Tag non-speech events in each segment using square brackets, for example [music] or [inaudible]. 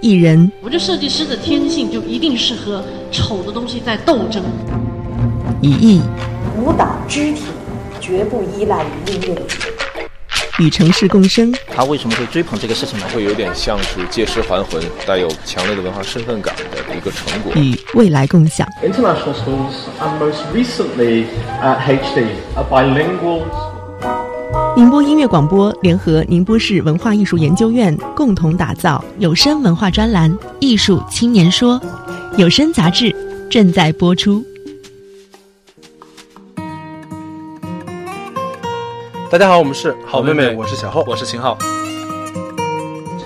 艺人。我觉得设计师的天性就一定是和丑的东西在斗争。以艺，舞蹈肢体绝不依赖于音乐。与城市共生。他为什么会追捧这个事情呢？会有点像是借尸还魂，带有强烈的文化身份感的一个成果。与未来共享。International schools and most recently at HD are bilingual. 宁波音乐广播联合宁波市文化艺术研究院共同打造有声文化专栏《艺术青年说》，有声杂志正在播出。大家好，我们是好妹妹，我是小浩，我是秦昊。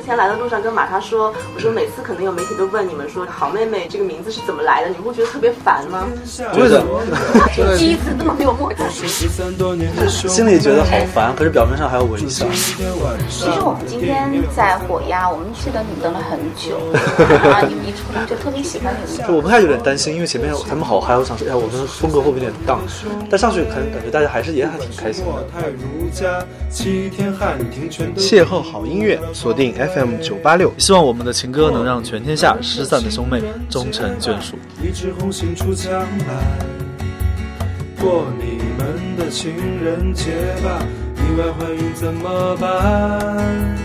之前来的路上跟玛莎说，我说每次可能有媒体都问你们说“好妹妹”这个名字是怎么来的，你们会觉得特别烦吗？觉得第一次这么没有默契，心里觉得好烦，可是表面上还要微笑。其实我们今天在火鸭，我们去等你等了很久，然后你们一出来就特别喜欢你们。就我不太有点担心，因为前面他们好嗨，我想说，哎呀，我们风格会不会有点荡？但上去可能感觉大家还是也还挺开心的。邂逅好音乐，锁定 F。FM 九八六，希望我们的情歌能让全天下失散的兄妹终成眷属。一枝红杏出墙来，过你们的情人节吧，意外怀孕怎么办？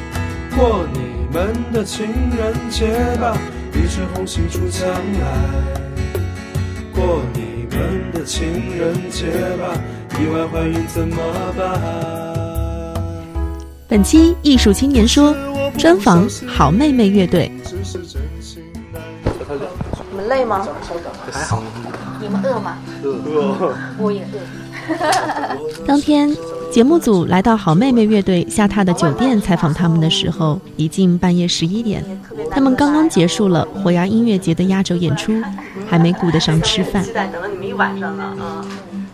过你们的情人节吧，一枝红杏出墙来，过你们的情人节吧，意外怀孕怎么办？本期艺术青年说。专访好妹妹乐队。你们累吗？还好。你们饿吗？饿。我也饿。[laughs] 当天节目组来到好妹妹乐队下榻的酒店采访他们的时候，已近半夜十一点。他们刚刚结束了火牙音乐节的压轴演出，还没顾得上吃饭。期待等了你们一晚上呢，啊。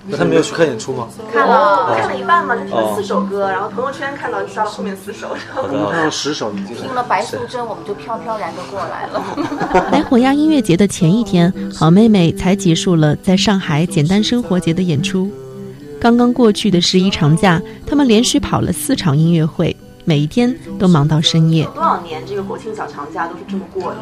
那他没有去看演出吗？看了，看了一半嘛，就听了四首歌，然后朋友圈看到就刷了后面四首，然后看了十首已经。[laughs] 听了白素贞，我们就飘飘然的过来了。来火鸭音乐节的前一天，好妹妹才结束了在上海简单生活节的演出。刚刚过去的十一长假，他们连续跑了四场音乐会，每一天都忙到深夜。多少年这个国庆小长假都是这么过的？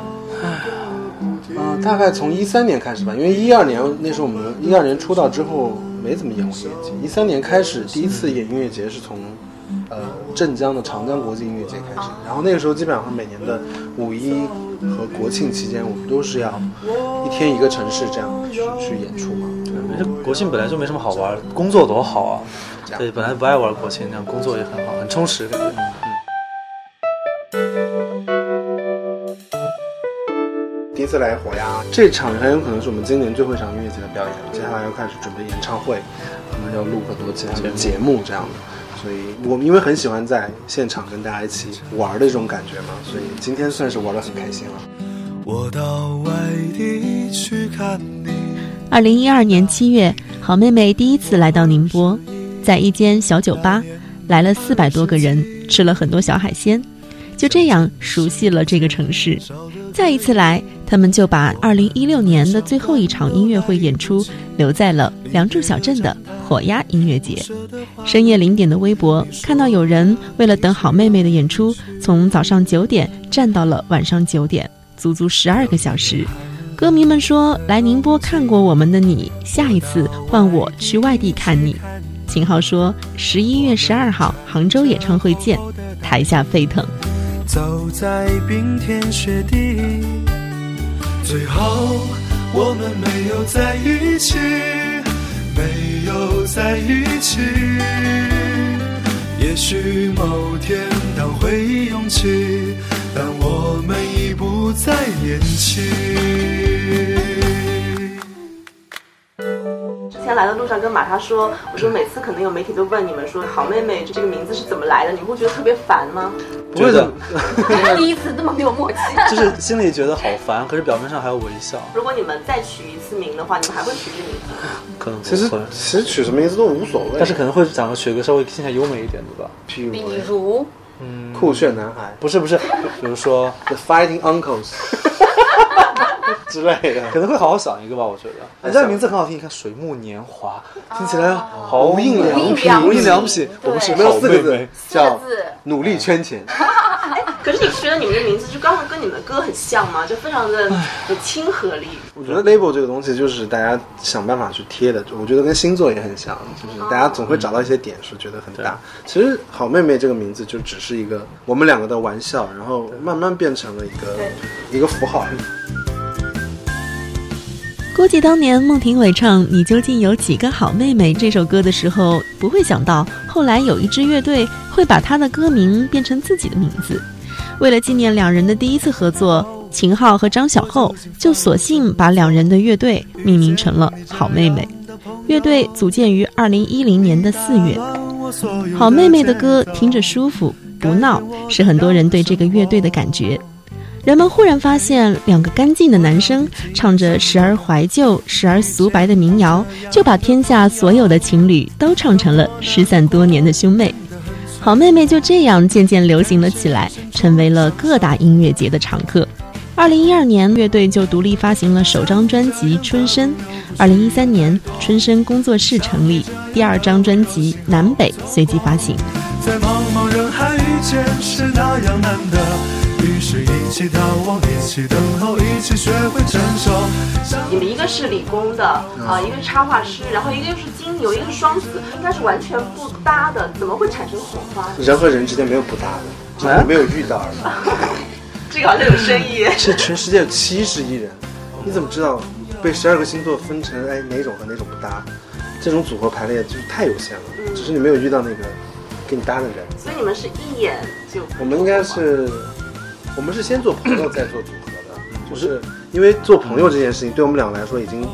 嗯，大概从一三年开始吧，因为一二年那时候我们一二年出道之后。没怎么演过音乐节。一三年开始第一次演音乐节是从，呃镇江的长江国际音乐节开始。然后那个时候基本上每年的五一和国庆期间，我们都是要一天一个城市这样去去演出嘛。对，国庆本来就没什么好玩，工作多好啊。对，本来不爱玩国庆，这样工作也很好，很充实感觉。次来火呀，这场很有可能是我们今年最后一场音乐节的表演。接下来要开始准备演唱会，可能要录很多其他的节目这样的。所以我们因为很喜欢在现场跟大家一起玩的这种感觉嘛，所以今天算是玩的很开心了。我到外地去看你。二零一二年七月，好妹妹第一次来到宁波，在一间小酒吧，来了四百多个人，吃了很多小海鲜，就这样熟悉了这个城市。再一次来。他们就把2016年的最后一场音乐会演出留在了梁祝小镇的火鸭音乐节。深夜零点的微博看到有人为了等好妹妹的演出，从早上九点站到了晚上九点，足足十二个小时。歌迷们说：“来宁波看过我们的你，下一次换我去外地看你。”秦昊说：“十一月十二号杭州演唱会见，台下沸腾。”走在冰天雪地。最后，我们没有在一起，没有在一起。也许某天当回忆涌起，但我们已不再年轻。天来的路上跟玛莎说，我说每次可能有媒体都问你们说“好妹妹”这个名字是怎么来的，你会觉得特别烦吗？不会的，[laughs] 第一次这么没有默契，就是心里觉得好烦，可是表面上还要微笑。如果你们再取一次名的话，你们还会取这名字？可能其实其实取什么名字都无所谓，但是可能会想取个稍微听起来优美一点的吧，比如，嗯，酷炫男孩，不是不是，比如说 The Fighting Uncles。[laughs] [laughs] 之类的，可能会好好想一个吧，我觉得。人家名字很好听，你看水木年华，听起来好无印良品，无印良品。我们是没有四个字，叫努力圈钱。[laughs] 可是你不觉得你们的名字就刚好跟你们的歌很像吗？就非常的有亲和力。我觉得 label 这个东西就是大家想办法去贴的，我觉得跟星座也很像，就是大家总会找到一些点是觉得很大。其实好妹妹这个名字就只是一个我们两个的玩笑，然后慢慢变成了一个一个符号。估计当年孟庭苇唱《你究竟有几个好妹妹》这首歌的时候，不会想到后来有一支乐队会把她的歌名变成自己的名字。为了纪念两人的第一次合作，秦昊和张小厚就索性把两人的乐队命名成了好妹妹。乐队组建于二零一零年的四月。好妹妹的歌听着舒服不闹，是很多人对这个乐队的感觉。人们忽然发现，两个干净的男生唱着时而怀旧、时而俗白的民谣，就把天下所有的情侣都唱成了失散多年的兄妹。好妹妹就这样渐渐流行了起来，成为了各大音乐节的常客。二零一二年，乐队就独立发行了首张专辑《春深》。二零一三年，春深工作室成立，第二张专辑《南北》随即发行。在茫茫人海遇见，是那样难得。于是，一起逃亡，一起等候，一起学会承受。你们一个是理工的啊，一个插画师，然后一个又是金牛，一个是双子，应该是完全不搭的，怎么会产生火花？人和人之间没有不搭的，只是没有遇到而已。[laughs] 这个好像有深意。[laughs] 这全世界有七十亿人，你怎么知道被十二个星座分成哎哪种和哪种不搭？这种组合排列就是太有限了，只是你没有遇到那个跟你搭的人。所以你们是一眼就？我们应该是。我们是先做朋友再做组合的，就是因为做朋友这件事情对我们两个来说已经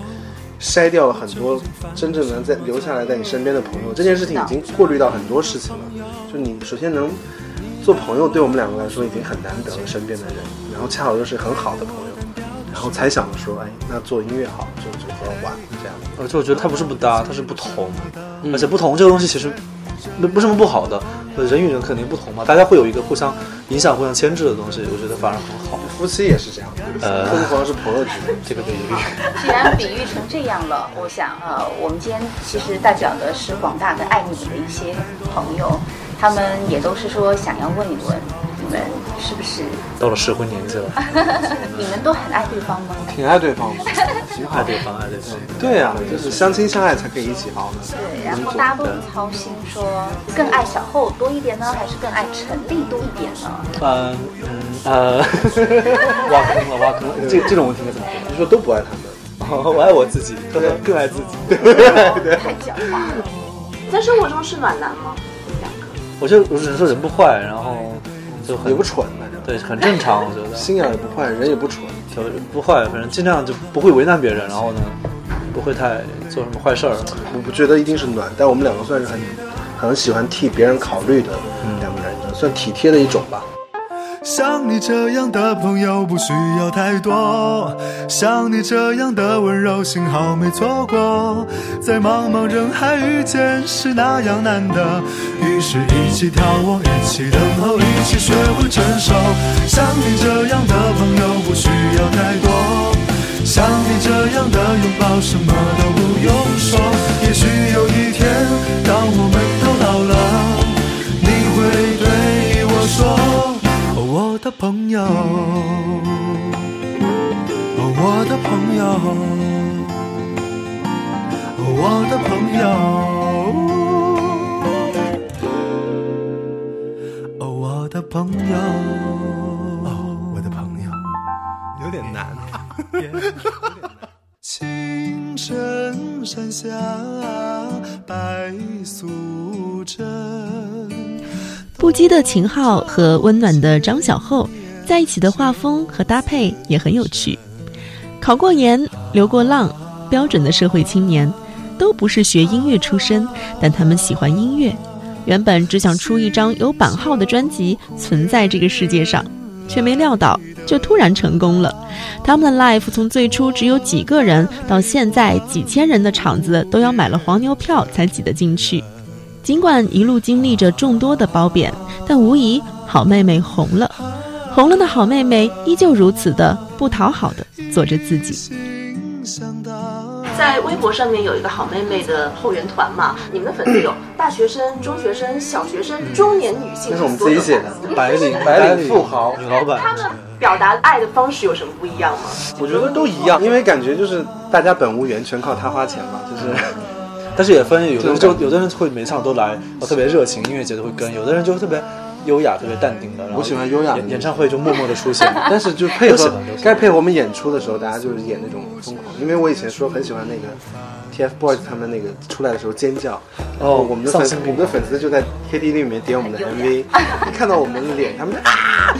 筛掉了很多真正能在留下来在你身边的朋友。这件事情已经过滤到很多事情了。就你首先能做朋友，对我们两个来说已经很难得了，身边的人，然后恰好又是很好的朋友，然后才想着说，哎，那做音乐好，做组合玩这样。而且我觉得它不是不搭，它是不同，而且不同这个东西其实。不是什么不好的，人与人肯定不同嘛，大家会有一个互相影响、互相牵制的东西，我觉得反而很好。夫妻也是这样，呃，更何况是朋友之间这个比喻。既然比喻成这样了，我想呃，我们今天其实代表的是广大的爱你的一些朋友，他们也都是说想要问一问。你们是不是到了适婚年纪了？[laughs] 你们都很爱对方吗？挺爱对方的，[laughs] 挺爱对方，爱对方。对呀，就是相亲相爱才可以一起好呢。对，然后大家都很操心，说更爱小厚多一点呢，还是更爱陈立多一点呢？嗯嗯呃，[laughs] 挖坑了，挖坑了。这这种问题该怎么回答？你说都不爱他们，我爱我自己，更更爱自己。太狡猾了。在生活中是暖男吗？两个？我就我只能说人不坏，然后。也不蠢，反正对，很正常，我觉得心眼也不坏，人也不蠢，不坏，反正尽量就不会为难别人，然后呢，不会太做什么坏事儿。我不觉得一定是暖，但我们两个算是很很喜欢替别人考虑的两个人，算体贴的一种吧。像你这样的朋友不需要太多，像你这样的温柔，幸好没错过。在茫茫人海遇见是那样难得，于是一起眺望，一起等候，一起学会承受。像你这样的朋友不需要太多，像你这样的拥抱什么都不用说。也许有一天，当我们都老了，的朋友，哦我的朋友，哦我的朋友，哦我的朋友，我的朋友，有点难。[laughs] 青城山下白素贞。不羁的秦昊和温暖的张小厚在一起的画风和搭配也很有趣。考过研、流过浪，标准的社会青年，都不是学音乐出身，但他们喜欢音乐。原本只想出一张有版号的专辑，存在这个世界上，却没料到就突然成功了。他们的 life 从最初只有几个人，到现在几千人的场子，都要买了黄牛票才挤得进去。尽管一路经历着众多的褒贬，但无疑好妹妹红了。红了的好妹妹依旧如此的不讨好的做着自己。在微博上面有一个好妹妹的后援团嘛，你们的粉丝有 [clears throat] 大学生、中学生、小学生、中年女性，那是我们自己写的，白领白领富豪女老板。他们表达爱的方式有什么不一样吗？我觉得都一样，因为感觉就是大家本无缘，全靠他花钱嘛，就是。但是也分，有的人就有的人会每场都来，特别热情，音乐节都会跟；有的人就特别优雅、特别淡定的。我喜欢优雅演演唱会就默默的出现，[laughs] 但是就配合该配合我们演出的时候，大家就是演那种疯狂。因为我以前说很喜欢那个 TFBOYS 他们那个出来的时候尖叫，哦，我们的粉丝我们的粉丝就在 KTV 里面点我们的 MV，一看到我们的脸，他们就啊，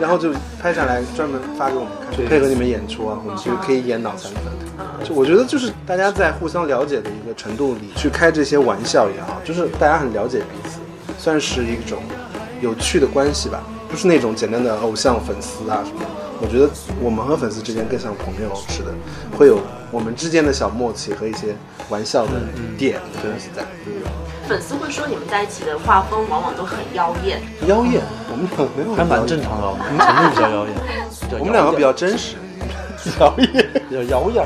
然后就拍下来专门发给我们看，配合你们演出啊，我们就可以演脑残粉。就我觉得就是大家在互相了解的一个程度里去开这些玩笑也好，就是大家很了解彼此，算是一种有趣的关系吧，不是那种简单的偶像粉丝啊什么。我觉得我们和粉丝之间更像朋友似的，会有我们之间的小默契和一些玩笑的点的东西在。粉丝会说你们在一起的画风往往都很妖艳，妖艳，我们两个没有，还蛮正常的，我们程度比较妖艳，我们两个比较真实。[laughs] [laughs] 妖艳，比较摇曳，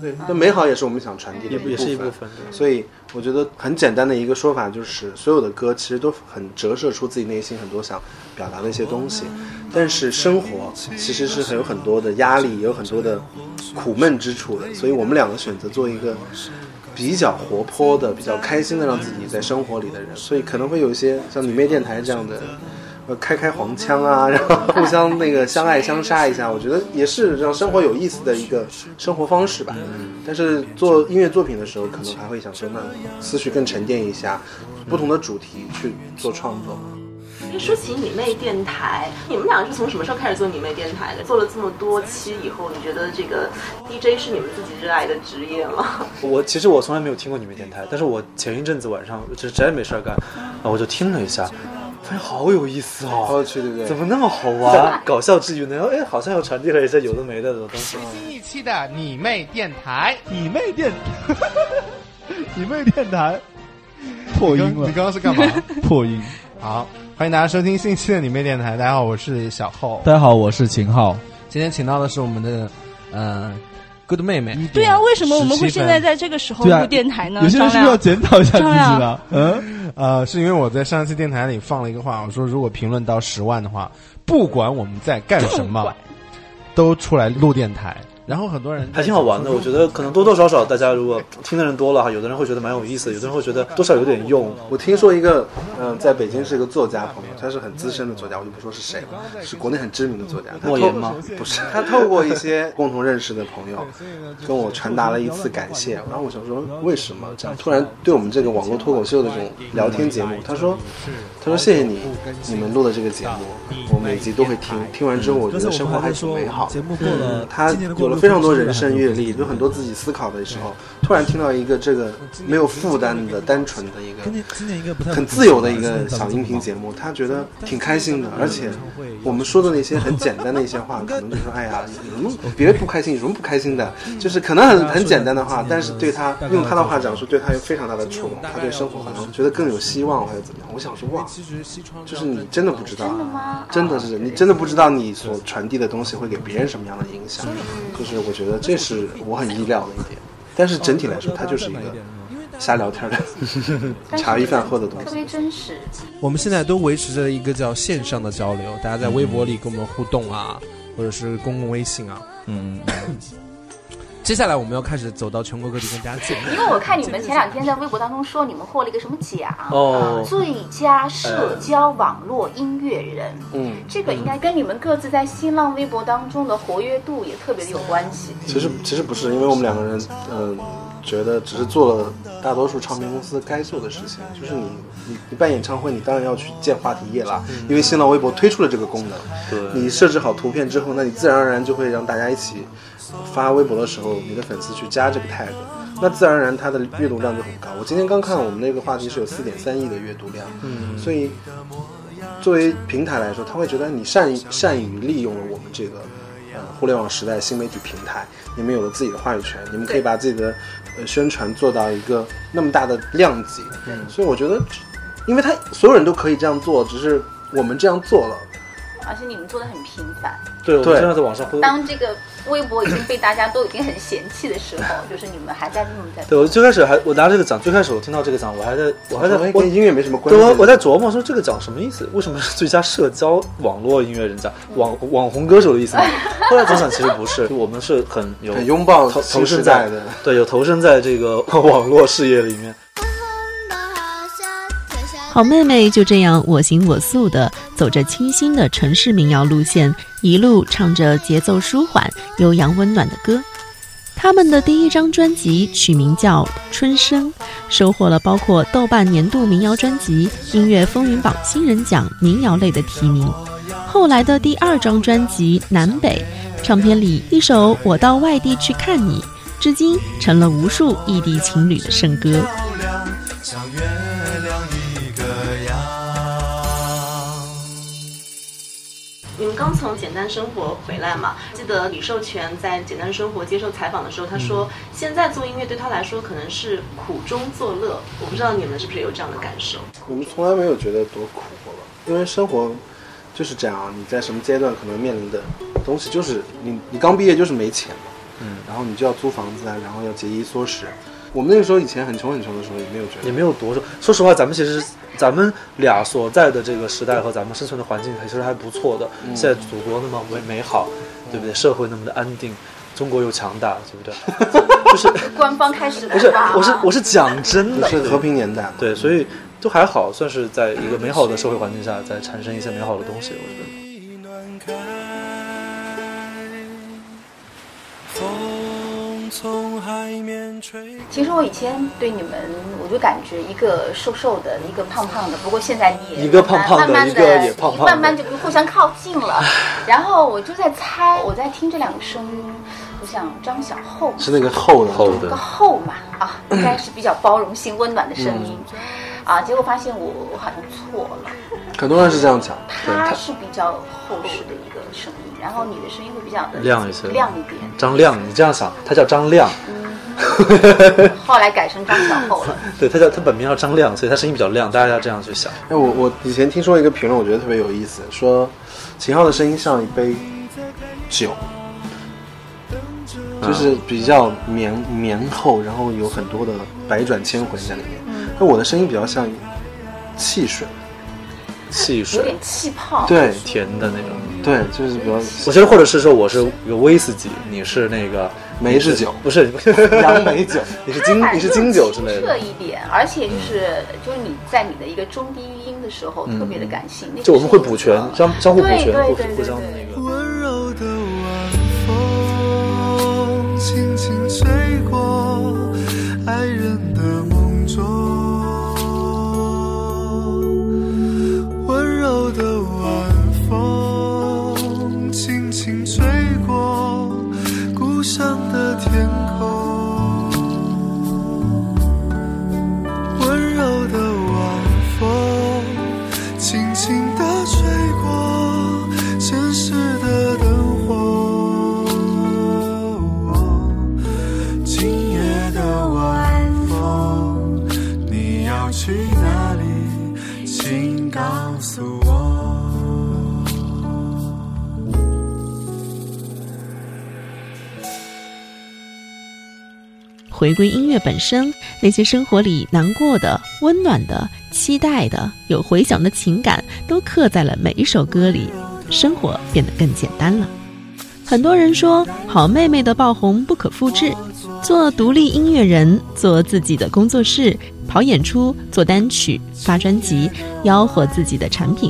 对，那美好也是我们想传递的也是一部分。所以我觉得很简单的一个说法就是，所有的歌其实都很折射出自己内心很多想表达的一些东西。但是生活其实是很有很多的压力，也有很多的苦闷之处的。所以我们两个选择做一个。比较活泼的、比较开心的，让自己在生活里的人，所以可能会有一些像女妹电台这样的，呃，开开黄腔啊，[laughs] 然后互相那个相爱相杀一下，我觉得也是让生活有意思的一个生活方式吧。但是做音乐作品的时候，可能还会想说，那思绪更沉淀一下，不同的主题去做创作。说起你妹电台，你们两个是从什么时候开始做你妹电台的？做了这么多期以后，你觉得这个 DJ 是你们自己热爱的职业吗？[laughs] 我其实我从来没有听过你妹电台，但是我前一阵子晚上就实在没事儿干，啊，我就听了一下，发现好有意思哦，好有趣，对不对？怎么那么好玩？搞笑之余呢，哎，好像又传递了一些有的没的的东西。新一期的你妹电台，你妹电，[laughs] 你妹电台，破音了。你刚刚是干嘛？[laughs] 破音。好。欢迎大家收听新一期的你妹电台。大家好，我是小浩。大家好，我是秦昊。今天请到的是我们的呃，good 妹妹。对啊，为什么我们会现在在这个时候录电台呢？有些人需要检讨一下自己的。嗯，呃，是因为我在上一次电台里放了一个话，我说如果评论到十万的话，不管我们在干什么，都出来录电台。然后很多人还挺好玩的，我觉得可能多多少少大家如果听的人多了哈，有的人会觉得蛮有意思，有的人会觉得多少有点用。我听说一个，嗯，在北京是一个作家朋友，他是很资深的作家，我就不说是谁了，是国内很知名的作家。莫言吗？不是，他透过一些共同认识的朋友，跟我传达了一次感谢。然后我想说，为什么这样突然对我们这个网络脱口秀的这种聊天节目？他说，他说谢谢你，你们录的这个节目，我每集都会听，听完之后我觉得生活还挺美好。嗯，他有了。非常多人生阅历，有很多自己思考的时候，突然听到一个这个没有负担的、单纯的一个很自由的一个小音频节目，他觉得挺开心的。而且我们说的那些很 [laughs] 简单的一些话，可能就说哎呀，[laughs] 有什么别不开心，有什么不开心的？就是可能很很简单的话，但是对他用他的话讲说，对他有非常大的触动，他对生活可能觉得更有希望，或者怎么样？我想说哇，就是你真的不知道，真的吗？真的是你真的不知道你所传递的东西会给别人什么样的影响？就是我觉得这是我很意料的一点，但是整体来说，它就是一个瞎聊天的 [laughs] 茶余饭后的东西，特别真实。我们现在都维持着一个叫线上的交流，大家在微博里跟我们互动啊，或者是公共微信啊，嗯。[laughs] 接下来我们要开始走到全国各地跟大家见面，因为我看你们前两天在微博当中说你们获了一个什么奖哦，最佳社交网络音乐人。嗯，这个应该跟你们各自在新浪微博当中的活跃度也特别的有关系。其实其实不是，因为我们两个人嗯觉得只是做了大多数唱片公司该做的事情，就是你你你办演唱会，你当然要去建话题页啦，因为新浪微博推出了这个功能。对，你设置好图片之后，那你自然而然就会让大家一起。发微博的时候，你的粉丝去加这个 tag，那自然而然它的阅读量就很高。我今天刚看我们那个话题是有四点三亿的阅读量，嗯，所以作为平台来说，他会觉得你善善于利用了我们这个呃互联网时代新媒体平台，你们有了自己的话语权，你们可以把自己的呃宣传做到一个那么大的量级，嗯，所以我觉得，因为他所有人都可以这样做，只是我们这样做了，而且你们做的很频繁。对，我们现在在网上。当这个微博已经被大家都已经很嫌弃的时候，就是你们还在那么在。对我最开始还我拿这个奖，最开始我听到这个奖，我还在我还在跟音乐没什么关系。我我在琢磨说这个奖什么意思？为什么是最佳社交网络音乐人奖？网网红歌手的意思吗？后来想想其实不是，[laughs] 我们是很有很拥抱投投身在的，对，有投身在这个网络事业里面。好妹妹就这样我行我素的走着清新的城市民谣路线，一路唱着节奏舒缓、悠扬温暖的歌。他们的第一张专辑取名叫《春生》，收获了包括豆瓣年度民谣专辑、音乐风云榜新人奖民谣类的提名。后来的第二张专辑《南北》，唱片里一首《我到外地去看你》，至今成了无数异地情侣的圣歌。你们刚从简单生活回来嘛？记得李寿全在简单生活接受采访的时候，他说现在做音乐对他来说可能是苦中作乐。我不知道你们是不是有这样的感受？我们从来没有觉得多苦过吧，因为生活就是这样啊。你在什么阶段可能面临的东西就是你，你刚毕业就是没钱嘛，嗯，然后你就要租房子啊，然后要节衣缩食。我们那个时候以前很穷很穷的时候，也没有觉得也没有多少。说实话，咱们其实咱们俩所在的这个时代和咱们生存的环境，其实还不错的。现在祖国那么美美好，对不对？社会那么的安定，中国又强大，对不对？[laughs] 就是官方开始不是，我是我是讲真的，是和平年代，对，所以都还好，算是在一个美好的社会环境下，在产生一些美好的东西，我觉得。其实我以前对你们，我就感觉一个瘦瘦的，一个胖胖的。不过现在你也一个胖胖的，一个也胖胖，慢慢就互相靠近了。[laughs] 然后我就在猜，我在听这两个声音，我想张小厚是那个厚的厚的个厚嘛啊，应该是比较包容性、温暖的声音啊。结果发现我我好像错了，很多人是这样讲，他是比较厚实的一个声音。然后你的声音会比较的亮一些，亮一点。张亮，你这样想，他叫张亮。嗯，[laughs] 后来改成张小厚了。[laughs] 对他叫他本名叫张亮，所以他声音比较亮，大家要这样去想。哎，我我以前听说一个评论，我觉得特别有意思，说秦昊的声音像一杯酒，就是比较绵绵厚，然后有很多的百转千回在里面。那我的声音比较像汽水。汽水有点气泡，对，甜的那种，对，就是比较。我觉得，或者是说，我是一个威士忌，你是那个梅子酒，不是 [laughs] 杨梅酒，[laughs] 你是金，你是金酒之类的。特一点，而且就是就是你在你的一个中低音的时候特别的感性，就我们会补全，相相互补全，互互相那个。温柔的晚风轻轻吹过归音乐本身，那些生活里难过的、温暖的、期待的、有回响的情感，都刻在了每一首歌里，生活变得更简单了。很多人说，好妹妹的爆红不可复制，做独立音乐人，做自己的工作室，跑演出，做单曲，发专辑，吆喝自己的产品。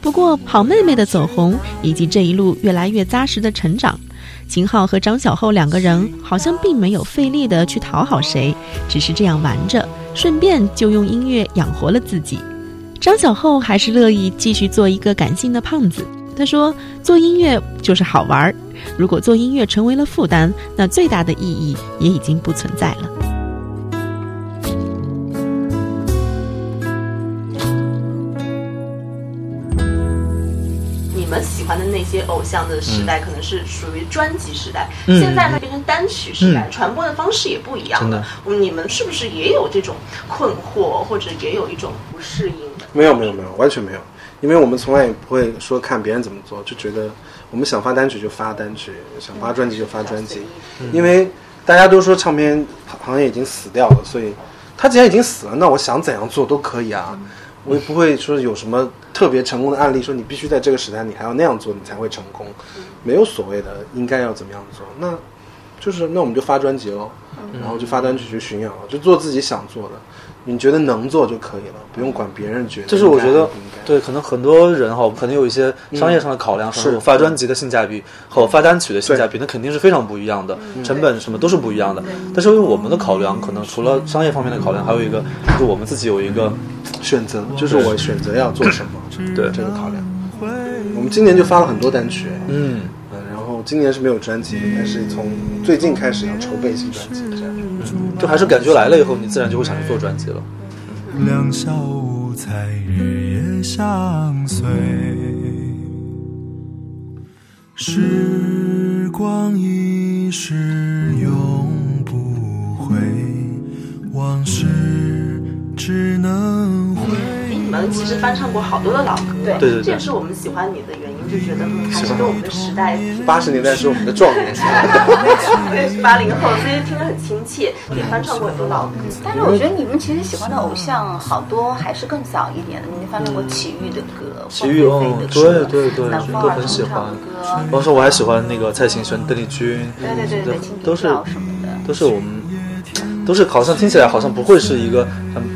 不过，好妹妹的走红，以及这一路越来越扎实的成长。秦昊和张小厚两个人好像并没有费力的去讨好谁，只是这样玩着，顺便就用音乐养活了自己。张小厚还是乐意继续做一个感性的胖子。他说：“做音乐就是好玩儿，如果做音乐成为了负担，那最大的意义也已经不存在了。”些偶像的时代，可能是属于专辑时代。现在呢，变成单曲时代，传播的方式也不一样了。你们是不是也有这种困惑，或者也有一种不适应的？没有，没有，没有，完全没有。因为我们从来也不会说看别人怎么做，就觉得我们想发单曲就发单曲，想发专辑就发专辑，因为大家都说唱片行业已经死掉了，所以他既然已经死了，那我想怎样做都可以啊。我也不会说有什么特别成功的案例，说你必须在这个时代你还要那样做你才会成功，没有所谓的应该要怎么样做，那就是那我们就发专辑喽，然后就发单曲去巡演了，就做自己想做的。你觉得能做就可以了，不用管别人觉得。就是我觉得，对，可能很多人哈，可能有一些商业上的考量，是发专辑的性价比和发单曲的性价比，那肯定是非常不一样的，成本什么都是不一样的。但是因为我们的考量，可能除了商业方面的考量，还有一个就是我们自己有一个选择，就是我选择要做什么，对。这个考量。我们今年就发了很多单曲，嗯今年是没有专辑，但是从最近开始要筹备新专辑，这样。就还是感觉来了以后，你自然就会想去做专辑了。两小无猜，日夜相随。时光一逝永不回，往事只能们其实翻唱过好多的老歌，对对对，这也是我们喜欢你的原因。就觉得嗯，还是跟我们的时代。八十年代是我们的壮年期，[laughs] 我也是八零后，所以听得很亲切，也翻唱过很多老歌。但是我觉得你们其实喜欢的偶像好多还是更早一点的，你们翻唱过齐豫的歌，齐豫哦，对对对，都很喜欢。当时我还喜欢那个蔡琴、选邓丽君，对对对对，都是什么的，都是我们。都是好像听起来好像不会是一个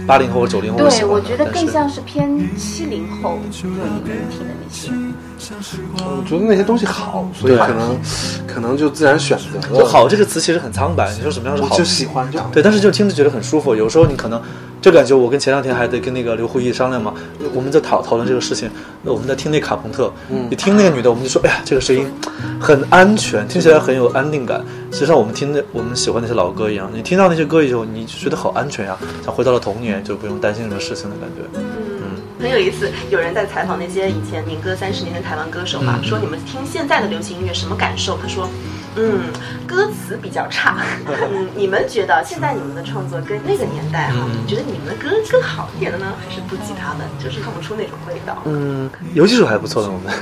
八零后或九零后的对，我觉得更像是偏七零后六零后听的那些。我觉得那些东西好，所以可能可能就自然选择。就好这个词其实很苍白，你说什么样是好？就喜欢就好。对，但是就听着觉得很舒服。有时候你可能就感觉我跟前两天还得跟那个刘胡毅商量嘛，我们在讨讨论这个事情。那我们在听那卡朋特，你听那个女的，我们就说，哎呀，这个声音很安全，听起来很有安定感。实际上我们听的我们喜欢那些老歌一样，你听到那些歌以后，你就觉得好安全呀，像回到了童年，就不用担心什么事情的感觉。嗯，很有意思。有人在采访那些以前民歌三十年的台湾歌手嘛，说你们听现在的流行音乐什么感受？他说。嗯，歌词比较差。[laughs] 嗯，你们觉得现在你们的创作跟那个年代哈，觉得你们的歌更好一点的呢，还是不及他们？就是唱不出那种味道。嗯，有几首还不错的，我们。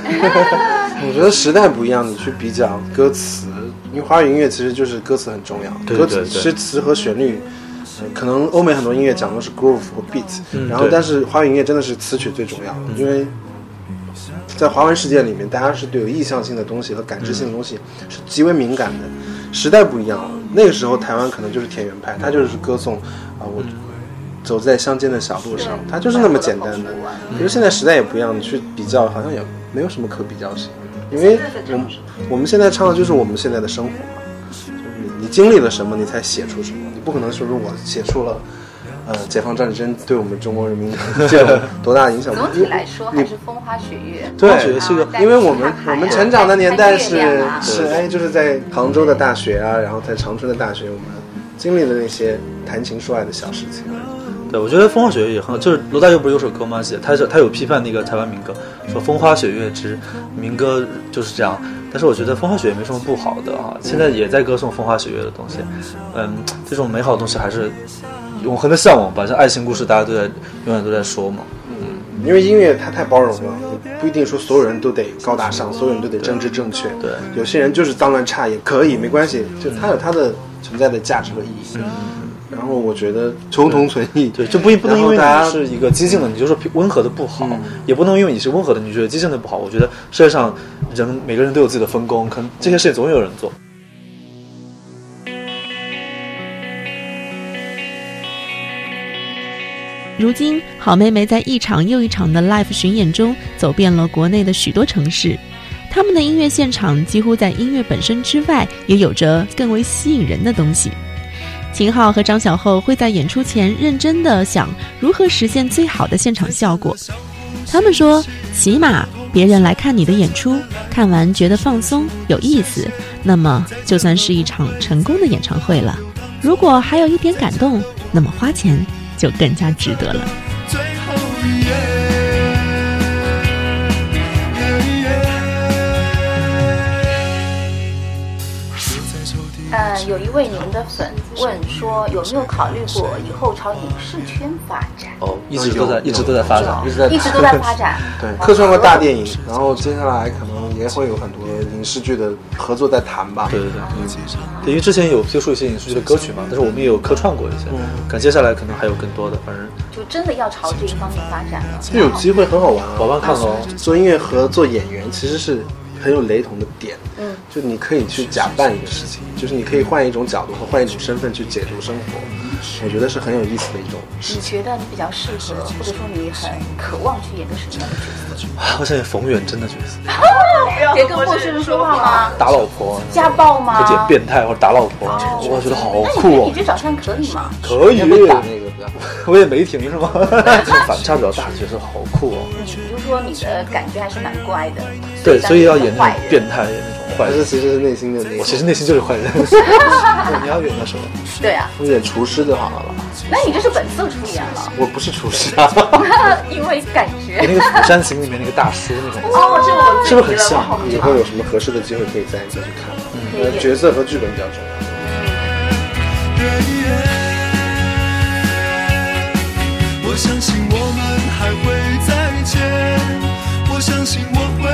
[laughs] 我觉得时代不一样，你去比较歌词，因为华语音乐其实就是歌词很重要。歌词诗词和旋律，可能欧美很多音乐讲的是 groove 和 beat，然后但是华语音乐真的是词曲最重要，因为。在华文世界里面，大家是对有意向性的东西和感知性的东西是极为敏感的。时代不一样了，那个时候台湾可能就是田园派，它就是歌颂啊，我走在乡间的小路上，它就是那么简单的。可是现在时代也不一样，你去比较好像也没有什么可比较性，因为我们我们现在唱的就是我们现在的生活嘛，经历了什么，你才写出什么，你不可能说是我写出了。呃，解放战争对我们中国人民有 [laughs] 多大影响？总体来说还是风花雪月。对，是个，因为我们我们成长的年代是是哎，就是在杭州的大学啊，然后在长春的大学，我们经历了那些谈情说爱的小事情。对，我觉得风花雪月也很好。就是罗大佑不是有首歌吗？写他是他有批判那个台湾民歌，说风花雪月之民歌就是这样。但是我觉得风花雪月没什么不好的啊，现在也在歌颂风花雪月的东西。嗯，这种美好的东西还是。永恒的向往吧，像爱情故事，大家都在永远都在说嘛。嗯，因为音乐它太包容了，不一定说所有人都得高大上，所有人都得政治正确。对，有些人就是脏乱差也可以，没关系，就它有它的存在的价值和意义。嗯，然后我觉得求同存异，对，就不不能因为你是一个激进的，你就说温和的不好，也不能因为你是温和的，你觉得激进的不好。我觉得世界上人每个人都有自己的分工，可能这些事情总有人做。如今，好妹妹在一场又一场的 live 巡演中走遍了国内的许多城市。他们的音乐现场几乎在音乐本身之外，也有着更为吸引人的东西。秦昊和张小厚会在演出前认真的想如何实现最好的现场效果。他们说，起码别人来看你的演出，看完觉得放松有意思，那么就算是一场成功的演唱会了。如果还有一点感动，那么花钱。就更加值得了。有一位您的粉问说，有没有考虑过以后朝影视圈发展？哦，一直都在，一直都在发展，一直在，一直都在发展。对，客串过大电影，然后接下来可能也会有很多影视剧的合作在谈吧。对对对，对，因为之前有接触一些影视剧的歌曲嘛，但是我们也有客串过一些，嗯，可接下来可能还有更多的，反正就真的要朝这一方面发展了。就有机会很好玩，宝宝看哦，做音乐和做演员其实是。很有雷同的点，嗯，就你可以去假扮一个事情，就是你可以换一种角度和换一种身份去解读生活，我觉得是很有意思的一种。你觉得你比较适合，或者说你很渴望去演个什么样的角色？我想演冯远征的角色。别跟陌生人说话吗？打老婆？家暴吗？演变态或者打老婆？我觉得好酷哦。你这长相可以吗？可以。[laughs] 我也没停是吗？[laughs] 这反差比较大的角色好酷哦。嗯，比如说你的感觉还是蛮乖的。对，所以要演那种变态，演那种坏人。其实是内心的那。我其实内心就是坏人。[laughs] 你要演的什么？对啊，我演厨师就好了吧？那你这是本色出演了。我不是厨师啊。因为感觉。那个《釜山行》里面那个大叔那种。哦，这我是不是很像？以后有什么合适的机会可以再再去看。嗯，角色和剧本比较重要。我相信我们还会再见，我相信我会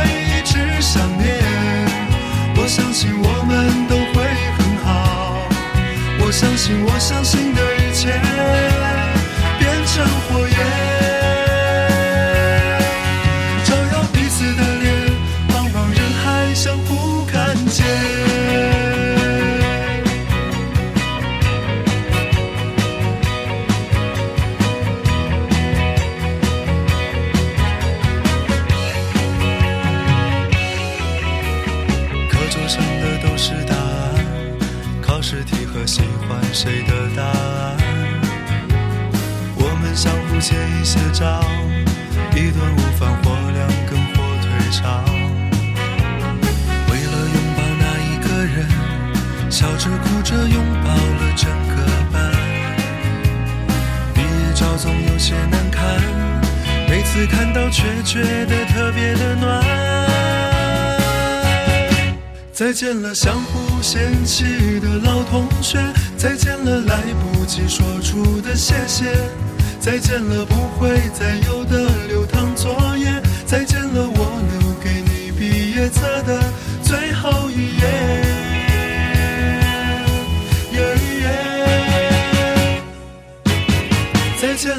总有些难看，每次看到却觉得特别的暖。再见了，相互嫌弃的老同学。再见了，来不及说出的谢谢；再见了，不会再有的流淌作业；再见了，我留给你毕业册的最后一页。